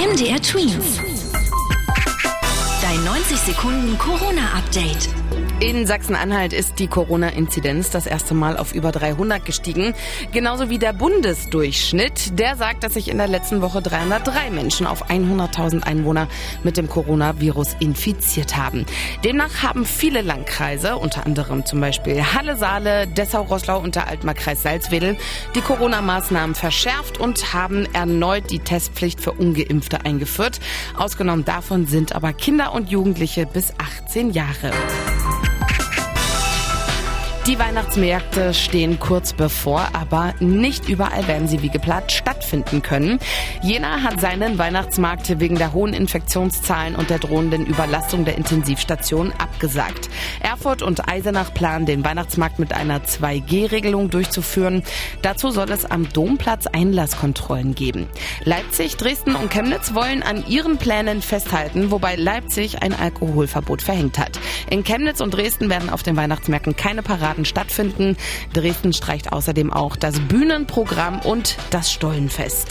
MDR Twins. Dein 90 Sekunden Corona-Update. In Sachsen-Anhalt ist die Corona-Inzidenz das erste Mal auf über 300 gestiegen. Genauso wie der Bundesdurchschnitt. Der sagt, dass sich in der letzten Woche 303 Menschen auf 100.000 Einwohner mit dem Coronavirus infiziert haben. Demnach haben viele Landkreise, unter anderem zum Beispiel Halle, Saale, Dessau, Roßlau und der Altmarkreis Salzwedel, die Corona-Maßnahmen verschärft und haben erneut die Testpflicht für Ungeimpfte eingeführt. Ausgenommen davon sind aber Kinder und Jugendliche bis 18 Jahre. Die Weihnachtsmärkte stehen kurz bevor, aber nicht überall werden sie wie geplant stattfinden können. Jena hat seinen Weihnachtsmarkt wegen der hohen Infektionszahlen und der drohenden Überlastung der Intensivstation abgesagt. Erfurt und Eisenach planen, den Weihnachtsmarkt mit einer 2G-Regelung durchzuführen. Dazu soll es am Domplatz Einlasskontrollen geben. Leipzig, Dresden und Chemnitz wollen an ihren Plänen festhalten, wobei Leipzig ein Alkoholverbot verhängt hat. In Chemnitz und Dresden werden auf den Weihnachtsmärkten keine Paraden stattfinden. Dresden streicht außerdem auch das Bühnenprogramm und das Stollenfest.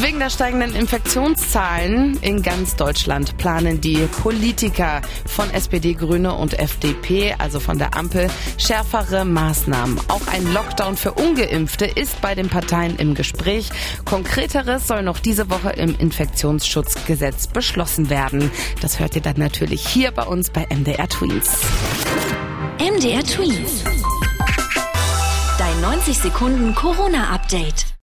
Wegen der steigenden Infektionszahlen in ganz Deutschland planen die Politiker von SPD, Grüne und FDP, also von der Ampel, schärfere Maßnahmen. Auch ein Lockdown für ungeimpfte ist bei den Parteien im Gespräch. Konkreteres soll noch diese Woche im Infektionsschutzgesetz beschlossen werden. Das hört ihr dann natürlich hier bei uns bei MDR Tweets. MDR Tweets. Dein 90 Sekunden Corona-Update.